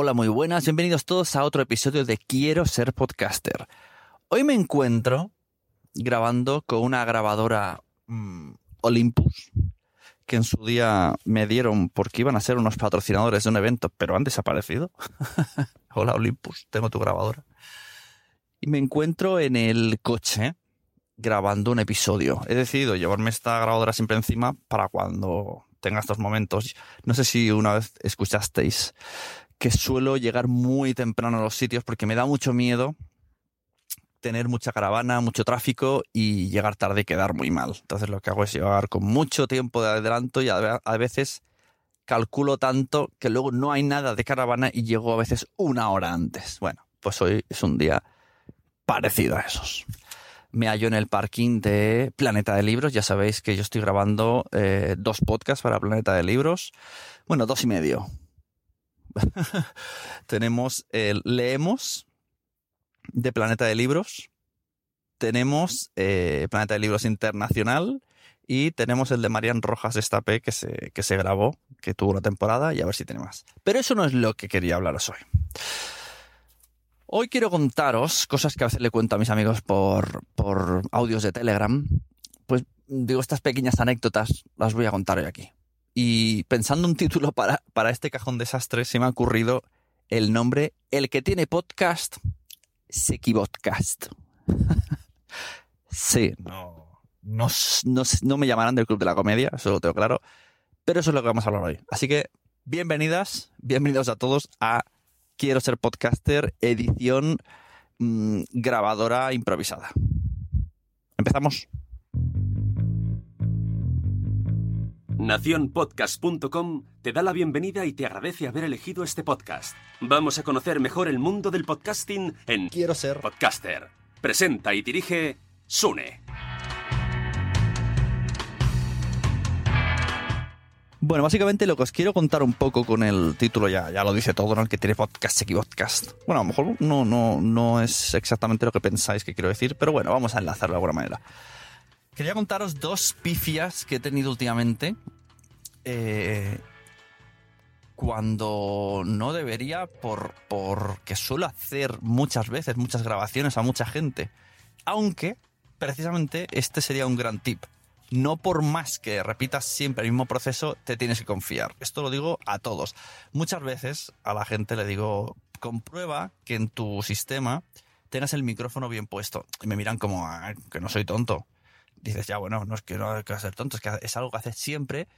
Hola, muy buenas, bienvenidos todos a otro episodio de Quiero ser podcaster. Hoy me encuentro grabando con una grabadora mm, Olympus que en su día me dieron porque iban a ser unos patrocinadores de un evento, pero han desaparecido. Hola Olympus, tengo tu grabadora. Y me encuentro en el coche grabando un episodio. He decidido llevarme esta grabadora siempre encima para cuando tenga estos momentos. No sé si una vez escuchasteis que suelo llegar muy temprano a los sitios porque me da mucho miedo tener mucha caravana, mucho tráfico y llegar tarde y quedar muy mal. Entonces lo que hago es llegar con mucho tiempo de adelanto y a veces calculo tanto que luego no hay nada de caravana y llego a veces una hora antes. Bueno, pues hoy es un día parecido a esos. Me hallo en el parking de Planeta de Libros. Ya sabéis que yo estoy grabando eh, dos podcasts para Planeta de Libros. Bueno, dos y medio. Tenemos el Leemos de Planeta de Libros. Tenemos eh, Planeta de Libros Internacional. Y tenemos el de Marian Rojas Estapé que se, que se grabó, que tuvo una temporada, y a ver si tiene más. Pero eso no es lo que quería hablaros hoy. Hoy quiero contaros cosas que a veces le cuento a mis amigos por, por audios de Telegram. Pues digo, estas pequeñas anécdotas las voy a contar hoy aquí. Y pensando un título para, para este cajón desastre, se me ha ocurrido el nombre El que tiene podcast, Sekibotcast. sí, no, no, no, no me llamarán del Club de la Comedia, eso lo tengo claro. Pero eso es lo que vamos a hablar hoy. Así que, bienvenidas, bienvenidos a todos a Quiero ser podcaster, edición mmm, grabadora improvisada. Empezamos. Naciónpodcast.com te da la bienvenida y te agradece haber elegido este podcast. Vamos a conocer mejor el mundo del podcasting en Quiero ser Podcaster. Presenta y dirige Sune. Bueno, básicamente lo que os quiero contar un poco con el título ya, ya lo dice todo, ¿no? El que tiene podcast, aquí podcast. Bueno, a lo mejor no, no, no es exactamente lo que pensáis que quiero decir, pero bueno, vamos a enlazarlo de alguna manera. Quería contaros dos pifias que he tenido últimamente. Eh, cuando no debería, por, porque suelo hacer muchas veces, muchas grabaciones a mucha gente. Aunque, precisamente, este sería un gran tip. no por más que repitas siempre el mismo proceso, te tienes que confiar. Esto lo digo a todos. Muchas veces a la gente le digo, comprueba que en tu sistema tengas el micrófono bien puesto. Y me miran como "Ah, que no soy tonto. Dices, ya bueno, no es que no hay que ser tonto, es que es algo que haces siempre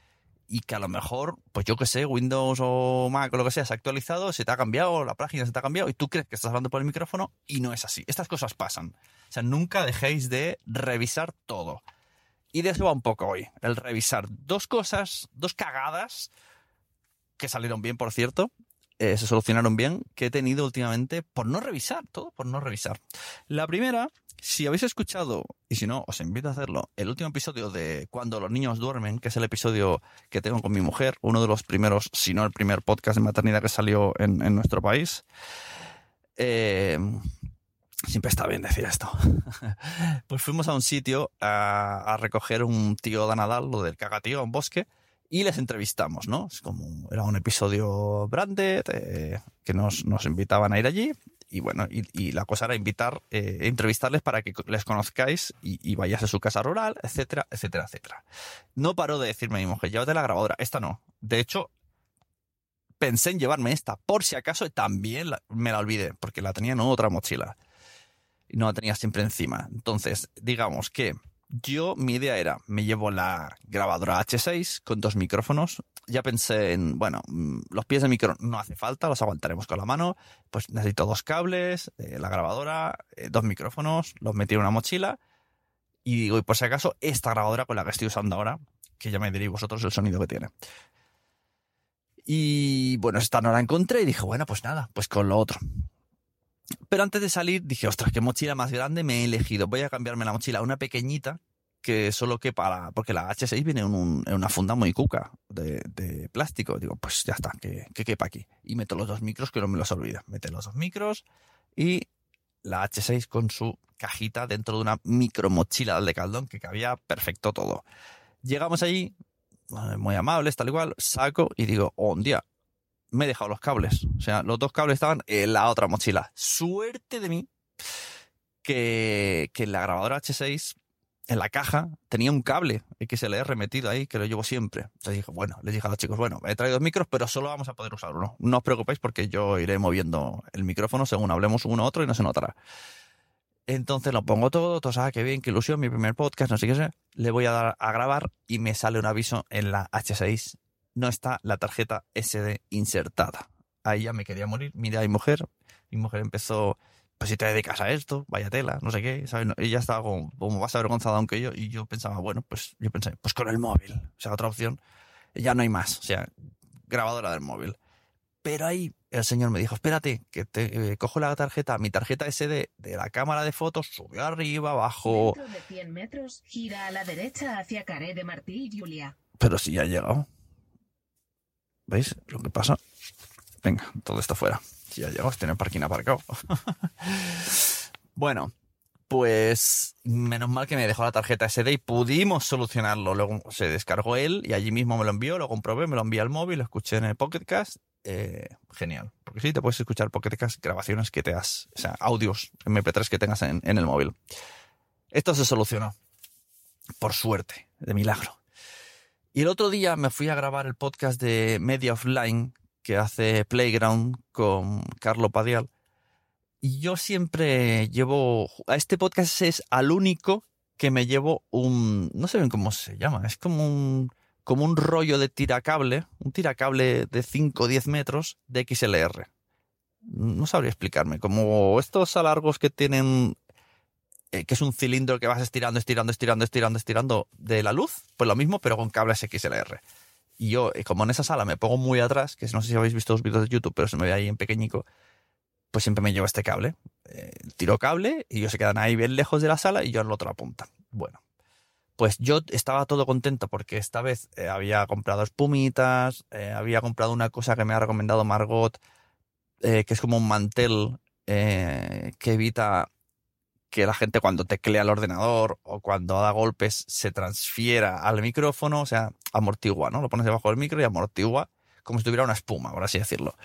y que a lo mejor, pues yo que sé, Windows o Mac o lo que sea, se ha actualizado, se te ha cambiado, la página se te ha cambiado y tú crees que estás hablando por el micrófono y no es así. Estas cosas pasan. O sea, nunca dejéis de revisar todo. Y de eso va un poco hoy, el revisar dos cosas, dos cagadas que salieron bien, por cierto, eh, se solucionaron bien, que he tenido últimamente por no revisar, todo por no revisar. La primera, si habéis escuchado, y si no, os invito a hacerlo, el último episodio de Cuando los niños duermen, que es el episodio que tengo con mi mujer, uno de los primeros, si no el primer podcast de maternidad que salió en, nuestro país. Eh, Siempre está bien decir esto. pues fuimos a un sitio a, a, recoger un tío de Nadal, lo del cagatío, a un bosque, y les entrevistamos, ¿no? Es como, era un episodio branded, eh, que nos, nos, invitaban a ir allí, y bueno, y, la cosa era invitar, eh, entrevistarles para que les conozcáis y, y, vayáis a su casa rural, etcétera, etcétera, etcétera. No paró de decirme mi mujer, llévate la grabadora, esta no. De hecho, pensé en llevarme esta, por si acaso también me la olvidé, porque la tenía en otra mochila y no la tenía siempre encima. Entonces, digamos que yo, mi idea era, me llevo la grabadora H6 con dos micrófonos. Ya pensé en, bueno, mm, los pies de micro no hace falta, los aguantaremos con la mano. Pues necesito dos cables, eh, la grabadora, eh, dos micrófonos, los metí en una mochila. Y digo, y por si acaso, esta grabadora con la que estoy usando ahora, que ya me diréis vosotros el sonido que tiene. Y bueno, esta no la encontré y dije, bueno, pues nada, pues con lo otro. Pero antes de salir dije, ostras, qué mochila más grande me he elegido. Voy a cambiarme la mochila a una pequeñita que solo quepa la, porque la H6 viene en, un, en, una funda muy cuca de, de, plástico. Digo, pues ya está, que, que, quepa aquí. Y meto los dos micros, que no me los olvida. Mete los dos micros y la H6 con su cajita dentro de una micro mochila de caldón que cabía perfecto todo. Llegamos allí, muy amables, tal igual, saco y digo, oh, un día, me he dejado los cables. O sea, los dos cables estaban en la otra mochila. Suerte de mí que, que la grabadora H6 en la caja tenía un cable XLR metido ahí que lo llevo siempre. Entonces dije, bueno, les dije a los chicos, bueno, he traído dos micros, pero solo vamos a poder usar uno. No os preocupéis porque yo iré moviendo el micrófono según hablemos uno a otro y no se notará. Entonces lo pongo todo, todo, ah, qué bien, qué ilusión, mi primer podcast, no sé qué sé. Le voy a dar a grabar y me sale un aviso en la H6 no está la tarjeta SD insertada. Ahí ya me quería morir. Mira, mi mujer, mi mujer empezó, pues si te dedicas a esto, vaya tela, no sé qué, ¿sabes? Ella estaba como, como más avergonzada aunque yo, y yo pensaba, bueno, pues yo pensé, pues con el móvil, o sea, otra opción, ya no hay más, o sea, grabadora del móvil. Pero ahí el señor me dijo, espérate, que te eh, cojo la tarjeta, mi tarjeta SD de la cámara de fotos, subió arriba, abajo. Dentro de 100 metros, gira a la derecha hacia Caré de Martí y Julia. Pero si ya ha llegado. ¿Veis lo que pasa? Venga, todo esto fuera. Si ya llegamos, tiene parking aparcado. bueno, pues menos mal que me dejó la tarjeta SD y pudimos solucionarlo. Luego se descargó él y allí mismo me lo envió, lo comprobé, me lo envió al móvil, lo escuché en el Pocket Cast. Eh, genial. Porque sí, te puedes escuchar Pocket Cast, grabaciones que te has, o sea, audios MP3 que tengas en, en el móvil. Esto se solucionó. Por suerte, de milagro. Y el otro día me fui a grabar el podcast de Media Offline que hace Playground con Carlo Padial. Y yo siempre llevo. A este podcast es al único que me llevo un. No sé bien cómo se llama. Es como un. Como un rollo de tiracable. Un tiracable de 5 o 10 metros de XLR. No sabría explicarme. Como estos alargos que tienen eh, que es un cilindro que vas estirando, estirando, estirando, estirando, estirando de la luz, pues lo mismo, pero con cables XLR. Y yo, eh, como en esa sala me pongo muy atrás, que no sé si habéis visto los vídeos de YouTube, pero se me ve ahí en pequeñico, pues siempre me llevo este cable. Eh, tiro cable y ellos se quedan ahí bien lejos de la sala y yo en la otra punta. Bueno, pues yo estaba todo contento porque esta vez había comprado espumitas, había comprado una cosa que me ha recomendado Margot, que es como un mantel que evita que la gente cuando teclea el ordenador o cuando da golpes se transfiera al micrófono, o sea, amortigua, ¿no? Lo pones debajo del micro y amortigua como si tuviera una espuma, por así decirlo.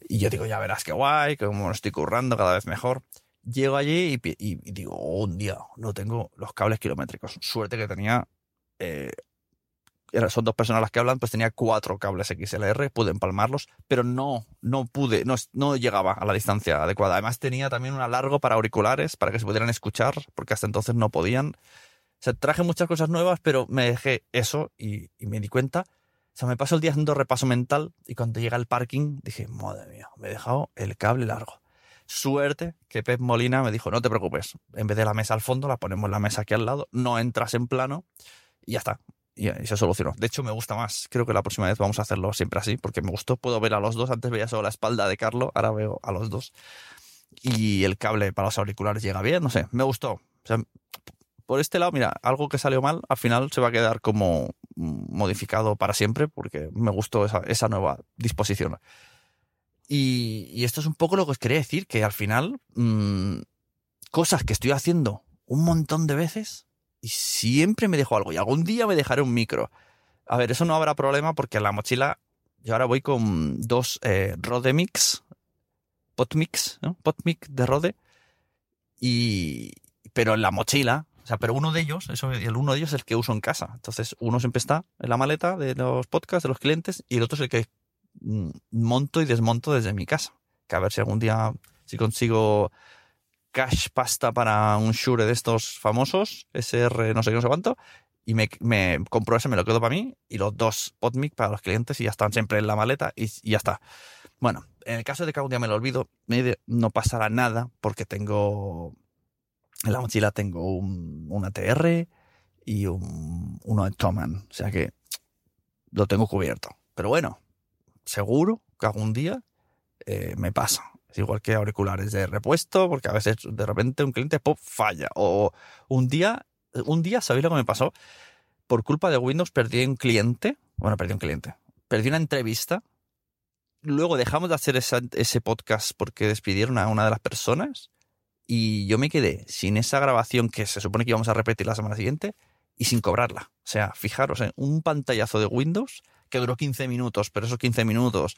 Y yo digo, ya verás qué guay, como lo estoy currando cada vez mejor. Llego allí y, digo, oh, un día no tengo los cables kilométricos. Suerte que tenía eh, son dos personas las que hablan, pues tenía cuatro cables XLR, pude empalmarlos, pero no, no pude, no, no llegaba a la distancia adecuada. Además tenía también un alargo para auriculares, para que se pudieran escuchar, porque hasta entonces no podían. O sea, traje muchas cosas nuevas, pero me dejé eso y, me di cuenta. O sea, me paso el día haciendo repaso mental y cuando llega al parking dije, madre mía, me he dejado el cable largo. Suerte que Pep Molina me dijo, no te preocupes, en vez de la mesa al fondo, la ponemos la mesa aquí al lado, no entras en plano y ya está. Y, y se solucionó. De hecho, me gusta más. Creo que la próxima vez vamos a hacerlo siempre así, porque me gustó. Puedo ver a los dos. Antes veía solo la espalda de Carlo, ahora veo a los dos. Y el cable para los auriculares llega bien, no sé, me gustó. Por este lado, mira, algo que salió mal, al final se va a quedar como modificado para siempre, porque me gustó esa, nueva disposición. Y, y esto es un poco lo que os quería decir, que al final, mm, cosas que estoy haciendo un montón de veces y siempre me dejo algo. Y algún día me dejaré un micro. A ver, eso no habrá problema porque en la mochila yo ahora voy con dos eh, Rode Mix, Potmix, ¿no? Potmic de Rode. Y, pero en la mochila, o sea, pero uno de ellos, eso, el uno de ellos es el que uso en casa. Entonces, uno siempre está en la maleta de los podcasts, de los clientes, y el otro es el que mm, monto y desmonto desde mi casa. Que a ver si algún día, si consigo cash pasta para un Shure de estos famosos, SR no sé qué, no sé cuánto, y me, me compro ese, me lo quedo para mí, y los dos PodMic para los clientes, y ya están siempre en la maleta, y, ya está. Bueno, en el caso de que algún día me lo olvido, no pasará nada, porque tengo, en la mochila tengo un, un ATR y un, uno de Toman, o sea que lo tengo cubierto. Pero bueno, seguro que algún día eh, me pasa. Es igual que auriculares de repuesto, porque a veces de repente un cliente pop falla. O un día, un día, ¿sabéis lo que me pasó? Por culpa de Windows perdí un cliente. Bueno, perdí un cliente. Perdí una entrevista. Luego dejamos de hacer esa- ese podcast porque despidieron a una de las personas. Y yo me quedé sin esa grabación que se supone que íbamos a repetir la semana siguiente y sin cobrarla. O sea, fijaros, en un pantallazo de Windows que duró 15 minutos, pero esos 15 minutos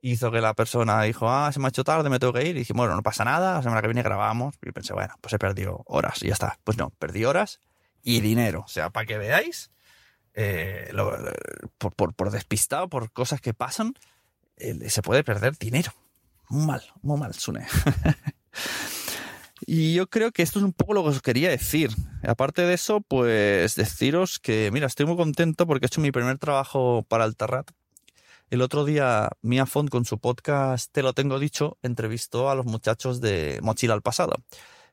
hizo que la persona dijo, ah, se me ha hecho tarde, me tengo que ir. Y dije, bueno, no pasa nada, la semana que viene grabamos. Y pensé, bueno, pues he perdido horas y ya está. Pues no, perdí horas y dinero. O sea, para que veáis, eh, por, por, por despistado, por cosas que pasan, eh, se puede perder dinero. Muy mal, muy mal, Sune. Y yo creo que esto es un poco lo que os quería decir. Aparte de eso, pues deciros que, mira, estoy muy contento porque he hecho mi primer trabajo para el Terrat. El otro día, Mia Font, con su podcast Te lo tengo dicho, entrevistó a los muchachos de Mochila al Pasado.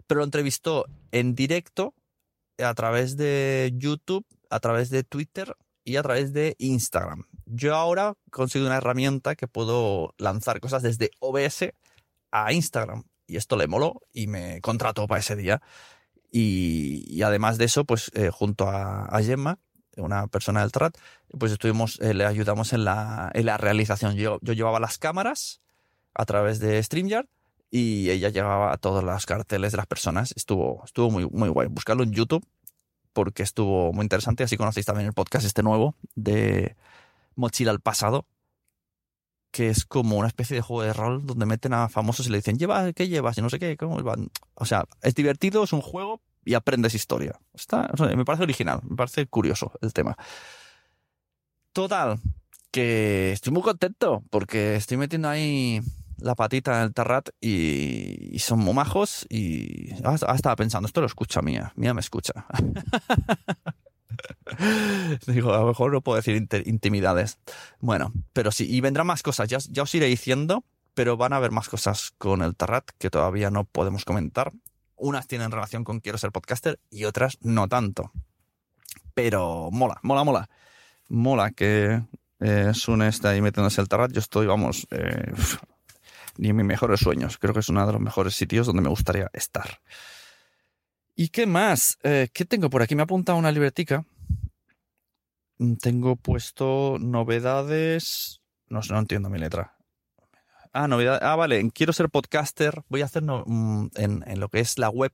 Pero lo entrevistó en directo a través de YouTube, a través de Twitter y a través de Instagram. Yo ahora consigo una herramienta que puedo lanzar cosas desde OBS a Instagram. Y esto le moló y me contrató para ese día. Y, además de eso, pues eh, junto a, a Gemma, una persona del TRAT, pues estuvimos, eh, le ayudamos en la, en la realización. Yo, yo llevaba las cámaras a través de StreamYard y ella llevaba todos los carteles de las personas. Estuvo, estuvo muy, muy guay. Buscarlo en YouTube porque estuvo muy interesante. Así conocéis también el podcast este nuevo de Mochila al Pasado, que es como una especie de juego de rol donde meten a famosos y le dicen, lleva, ¿qué llevas? Y no sé qué, ¿cómo van? O sea, es divertido, es un juego y aprendes historia. Está, me parece original, me parece curioso el tema. Total, que estoy muy contento porque estoy metiendo ahí la patita en el tarrat y, son muy majos y ah, ah, estaba pensando, esto lo escucha Mía, Mía me escucha. Digo, a lo mejor no puedo decir intimidades. Bueno, pero sí, y vendrán más cosas, ya, ya os iré diciendo, pero van a haber más cosas con el Tarrat que todavía no podemos comentar. Unas tienen relación con Quiero ser podcaster y otras no tanto. Pero mola, mola, mola. Mola que eh, Sune está ahí metiéndose el Tarrat. Yo estoy, vamos, eh, ni en mis mejores sueños. Creo que es uno de los mejores sitios donde me gustaría estar. ¿Y qué más? Eh, ¿Qué tengo por aquí? Me ha apuntado una libretica. Tengo puesto novedades. No no entiendo mi letra. Ah, novedades. Ah, vale. Quiero ser podcaster. Voy a hacer no- mm, en, en lo que es la web.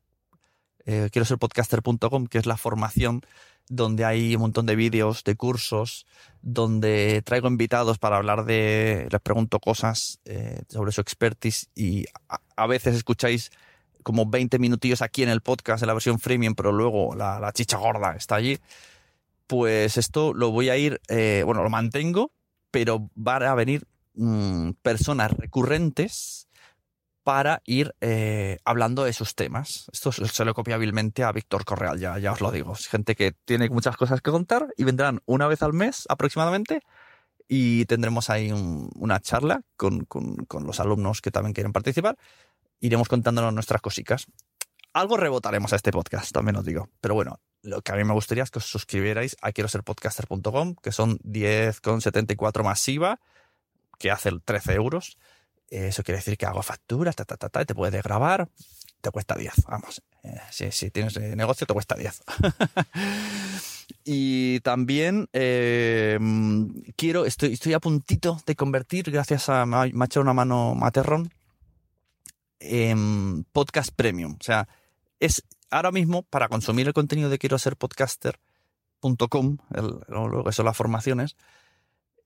Eh, quiero ser podcaster.com, que es la formación donde hay un montón de vídeos, de cursos, donde traigo invitados para hablar de. Les pregunto cosas eh, sobre su expertise y a, a veces escucháis como 20 minutillos aquí en el podcast, en la versión freemium, pero luego la, la chicha gorda está allí. pues esto lo voy a ir, eh, bueno, lo mantengo, pero van a venir mm, personas recurrentes para ir eh, hablando de esos temas. Esto se lo copia hábilmente a Víctor Correal, ya, ya os lo digo. Es gente que tiene muchas cosas que contar y vendrán una vez al mes aproximadamente y tendremos ahí un- una charla con, con- con los alumnos que también quieren participar. Iremos contándonos nuestras cositas. Algo rebotaremos a este podcast, también os digo. Pero bueno, lo que a mí me gustaría es que os suscribierais a quiero ser podcaster.com, que son 10,74 masiva, que hace 13 euros. Eso quiere decir que hago facturas, ta, ta, ta, ta, y te puedes grabar, te cuesta 10. Vamos, eh, si, si tienes eh, negocio, te cuesta 10. y también eh, quiero, estoy, estoy a puntito de convertir, gracias a me ha echado una mano Materron, en podcast premium. O sea, es ahora mismo para consumir el contenido de quiero ser podcaster.com, el- que son las formaciones,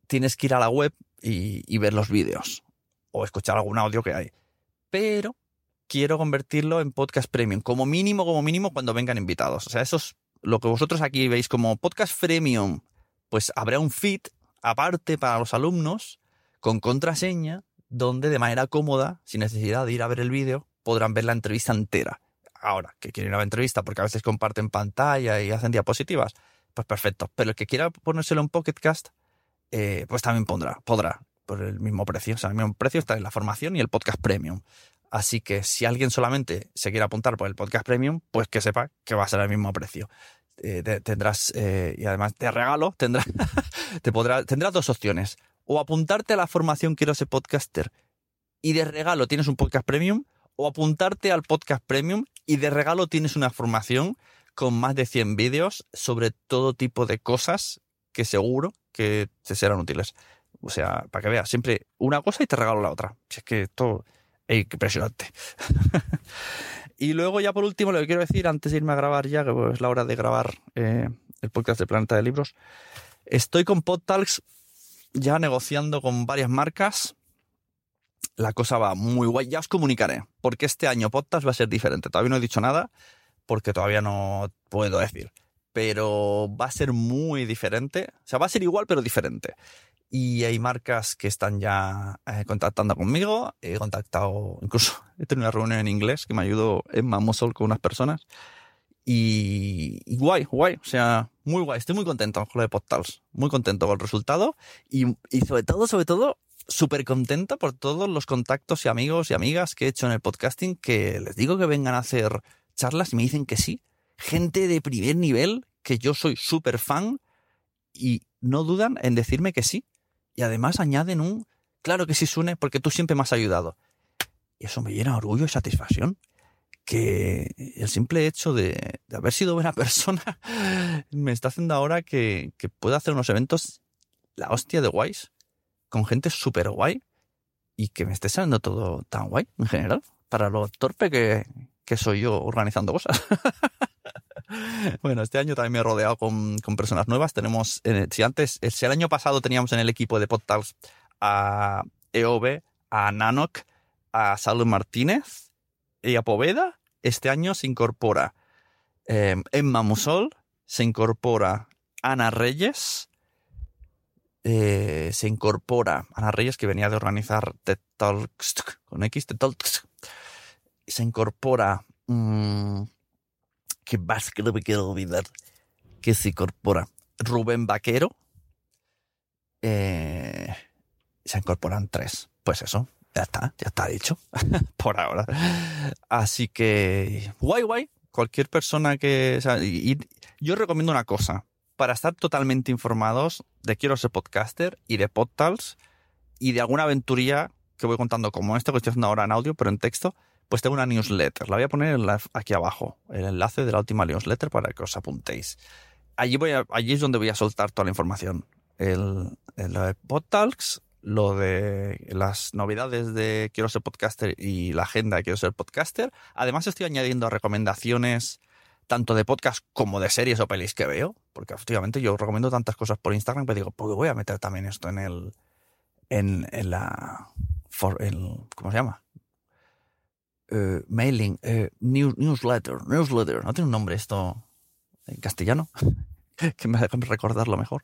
tienes que ir a la web y, ver los vídeos o escuchar algún audio que hay. Pero quiero convertirlo en podcast premium, como mínimo, como mínimo cuando vengan invitados. O sea, eso es lo que vosotros aquí veis como podcast premium. Pues habrá un feed aparte para los alumnos con contraseña donde de manera cómoda, sin necesidad de ir a ver el vídeo, podrán ver la entrevista entera. Ahora, que quieren ir a la entrevista porque a veces comparten pantalla y hacen diapositivas, pues perfecto. Pero el que quiera ponérselo en Pocketcast, eh, pues también pondrá, podrá, por el mismo precio. O sea, el mismo precio está en la formación y el podcast premium. Así que si alguien solamente se quiere apuntar por el podcast premium, pues que sepa que va a ser el mismo precio. Eh, te- tendrás, eh, y además de regalo, tendrás, te tendrás dos opciones. O apuntarte a la formación Quiero ser podcaster y de regalo tienes un podcast premium, o apuntarte al podcast premium y de regalo tienes una formación con más de 100 vídeos sobre todo tipo de cosas que seguro que te serán útiles. O sea, para que veas, siempre una cosa y te regalo la otra. Si es que esto es impresionante. y luego ya por último, lo que quiero decir, antes de irme a grabar ya, que pues, es la hora de grabar eh, el podcast de Planeta de Libros, estoy con PodTalks ya negociando con varias marcas. La cosa va muy guay. Ya os comunicaré, porque este año PodTalks va a ser diferente. Todavía no he dicho nada, porque todavía no puedo decir. Pero va a ser muy diferente. O sea, va a ser igual, pero diferente. Y hay marcas que están ya eh, contactando conmigo. He contactado, incluso he tenido una reunión en inglés que me ayudó Emma Mossol con unas personas. Y, y guay, guay. O sea, muy guay. Estoy muy contento con lo de Postals. Muy contento con el resultado. Y, y sobre todo, sobre todo, súper contento por todos los contactos y amigos y amigas que he hecho en el podcasting que les digo que vengan a hacer charlas y me dicen que sí. Gente de primer nivel, que yo soy súper fan y no dudan en decirme que sí. Y además añaden un, claro que sí, Sune, porque tú siempre me has ayudado. Y eso me llena orgullo y satisfacción. Que el simple hecho de, de haber sido buena persona me está haciendo ahora que, que pueda hacer unos eventos, la hostia de guays, con gente súper guay y que me esté saliendo todo tan guay en general, para lo torpe que, que soy yo organizando cosas. bueno, este año también me he rodeado con, personas nuevas. Tenemos, eh, si antes, eh, si el año pasado teníamos en el equipo de Podtals a EOB, a Nanok, a Salud Martínez y a Poveda, este año se incorpora eh, Emma Musol, se incorpora Ana Reyes, eh, se incorpora Ana Reyes, que venía de organizar TED Talks con X, TED Talks, se incorpora. mmm, que más que no me quiero olvidar, que se incorpora Rubén Vaquero. Eh, se incorporan tres. Pues eso, ya está, ya está dicho. Por ahora. Así que, guay, guay. Cualquier persona que. yo recomiendo una cosa. Para estar totalmente informados de Quiero ser podcaster y de Podtals y de alguna aventuría que voy contando como esta que estoy haciendo ahora en audio, pero en texto, pues tengo una newsletter. La voy a poner aquí abajo, el enlace de la última newsletter para que os apuntéis. Allí, voy a- allí es donde voy a soltar toda la información. El, el- lo de PodTalks, lo de las novedades de Quiero ser podcaster y la agenda de Quiero ser podcaster. Además estoy añadiendo recomendaciones tanto de podcast como de series o pelis que veo, porque efectivamente yo recomiendo tantas cosas por Instagram que digo, pues voy a meter también esto en el en, en la for- el- ¿cómo se llama? Eh, mailing, eh, news- newsletter, newsletter, no tiene un nombre esto en castellano. que me hagan recordarlo mejor.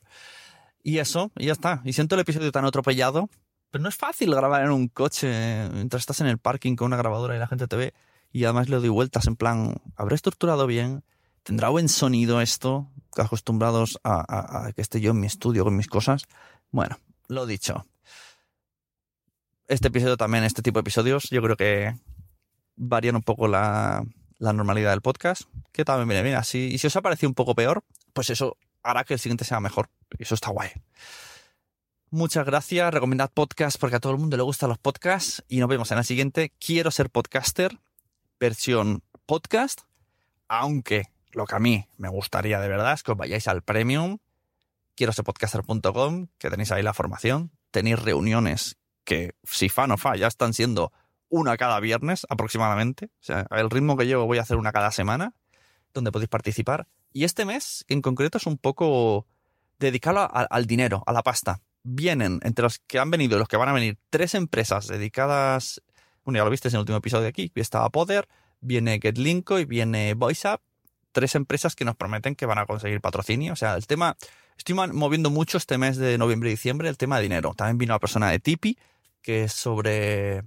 Y eso, y ya está. Y siento el episodio tan atropellado, pero no es fácil grabar en un coche mientras estás en el parking con una grabadora y la gente te ve. Y además le doy vueltas en plan, ¿habré estructurado bien? ¿Tendrá buen sonido esto? Acostumbrados a, a que esté yo en mi estudio con mis cosas. Bueno, lo dicho. Este episodio también, este tipo de episodios, yo creo que varían un poco la, la normalidad del podcast, que también viene bien. Así, y si os ha parecido un poco peor, pues eso hará que el siguiente sea mejor. Y eso está guay. Muchas gracias. Recomendad podcast porque a todo el mundo le gustan los podcasts. Y nos vemos en el siguiente. Quiero ser podcaster, versión podcast. Aunque lo que a mí me gustaría de verdad es que os vayáis al premium. Quiero ser podcaster.com, que tenéis ahí la formación. Tenéis reuniones que, si fan o fa, ya están siendo una cada viernes aproximadamente. O sea, el ritmo que llevo voy a hacer una cada semana, donde podéis participar. Y este mes, en concreto, es un poco dedicado al dinero, a la pasta. Vienen, entre los que han venido los que van a venir, tres empresas dedicadas. Bueno, ya lo viste en el último episodio de aquí. Estaba Poder, viene GetLinko y viene VoiceUp. Tres empresas que nos prometen que van a conseguir patrocinio. O sea, el tema. Estoy moviendo mucho este mes de noviembre y diciembre el tema de dinero. También vino la persona de Tipi, que es sobre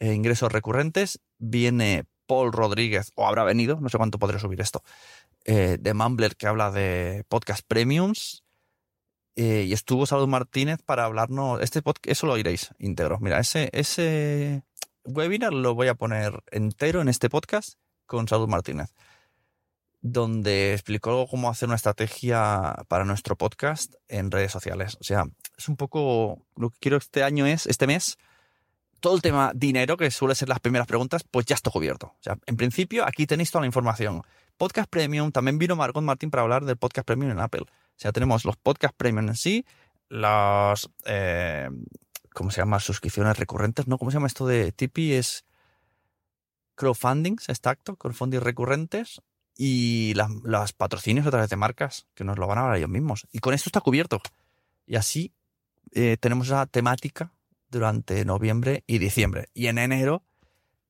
eh, ingresos recurrentes. Viene Paul Rodríguez, o habrá venido, no sé cuánto podré subir esto, eh, de Mumbler que habla de podcast premiums. Eh, y estuvo Salud Martínez para hablarnos. Este podcast, eso lo oiréis íntegro. Mira, ese, ese webinar lo voy a poner entero en este podcast con Salud Martínez, donde explicó cómo hacer una estrategia para nuestro podcast en redes sociales. O sea, es un poco lo que quiero este año es, este mes, todo el tema dinero, que suele ser las primeras preguntas, pues ya está cubierto. O sea, en principio aquí tenéis toda la información. Podcast Premium, también vino Margot Martín para hablar del Podcast Premium en Apple. O sea, tenemos los Podcast Premium en sí, las, eh, ¿cómo se llama? Suscripciones recurrentes, ¿no? ¿Cómo se llama esto de Tipeee? Es crowdfundings, exacto, crowdfunding recurrentes y las, patrocinios a través de marcas, que nos lo van a dar ellos mismos. Y con esto está cubierto. Y así eh, tenemos esa temática durante noviembre y diciembre. Y en enero,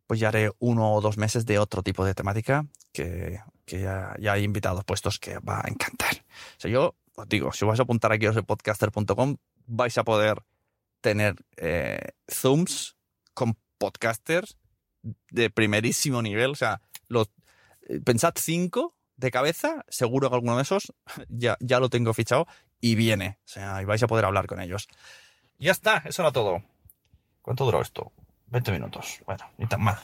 pues ya haré uno o dos meses de otro tipo de temática que, que ya, hay invitados puestos que va a encantar. O sea, yo os digo, si vais a apuntar aquí a podcaster.com, vais a poder tener eh, Zooms con podcasters de primerísimo nivel. O sea, los, eh, pensad cinco de cabeza, seguro que alguno de esos ya, ya lo tengo fichado y viene. O sea, y vais a poder hablar con ellos. Ya está, eso era todo. ¿Cuánto duró esto? 20 minutos. Bueno, ni tan mal.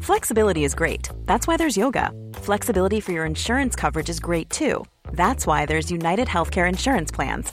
Flexibility is great. That's why there's yoga. Flexibility for your insurance coverage is great too. That's why there's United Healthcare Insurance Plans.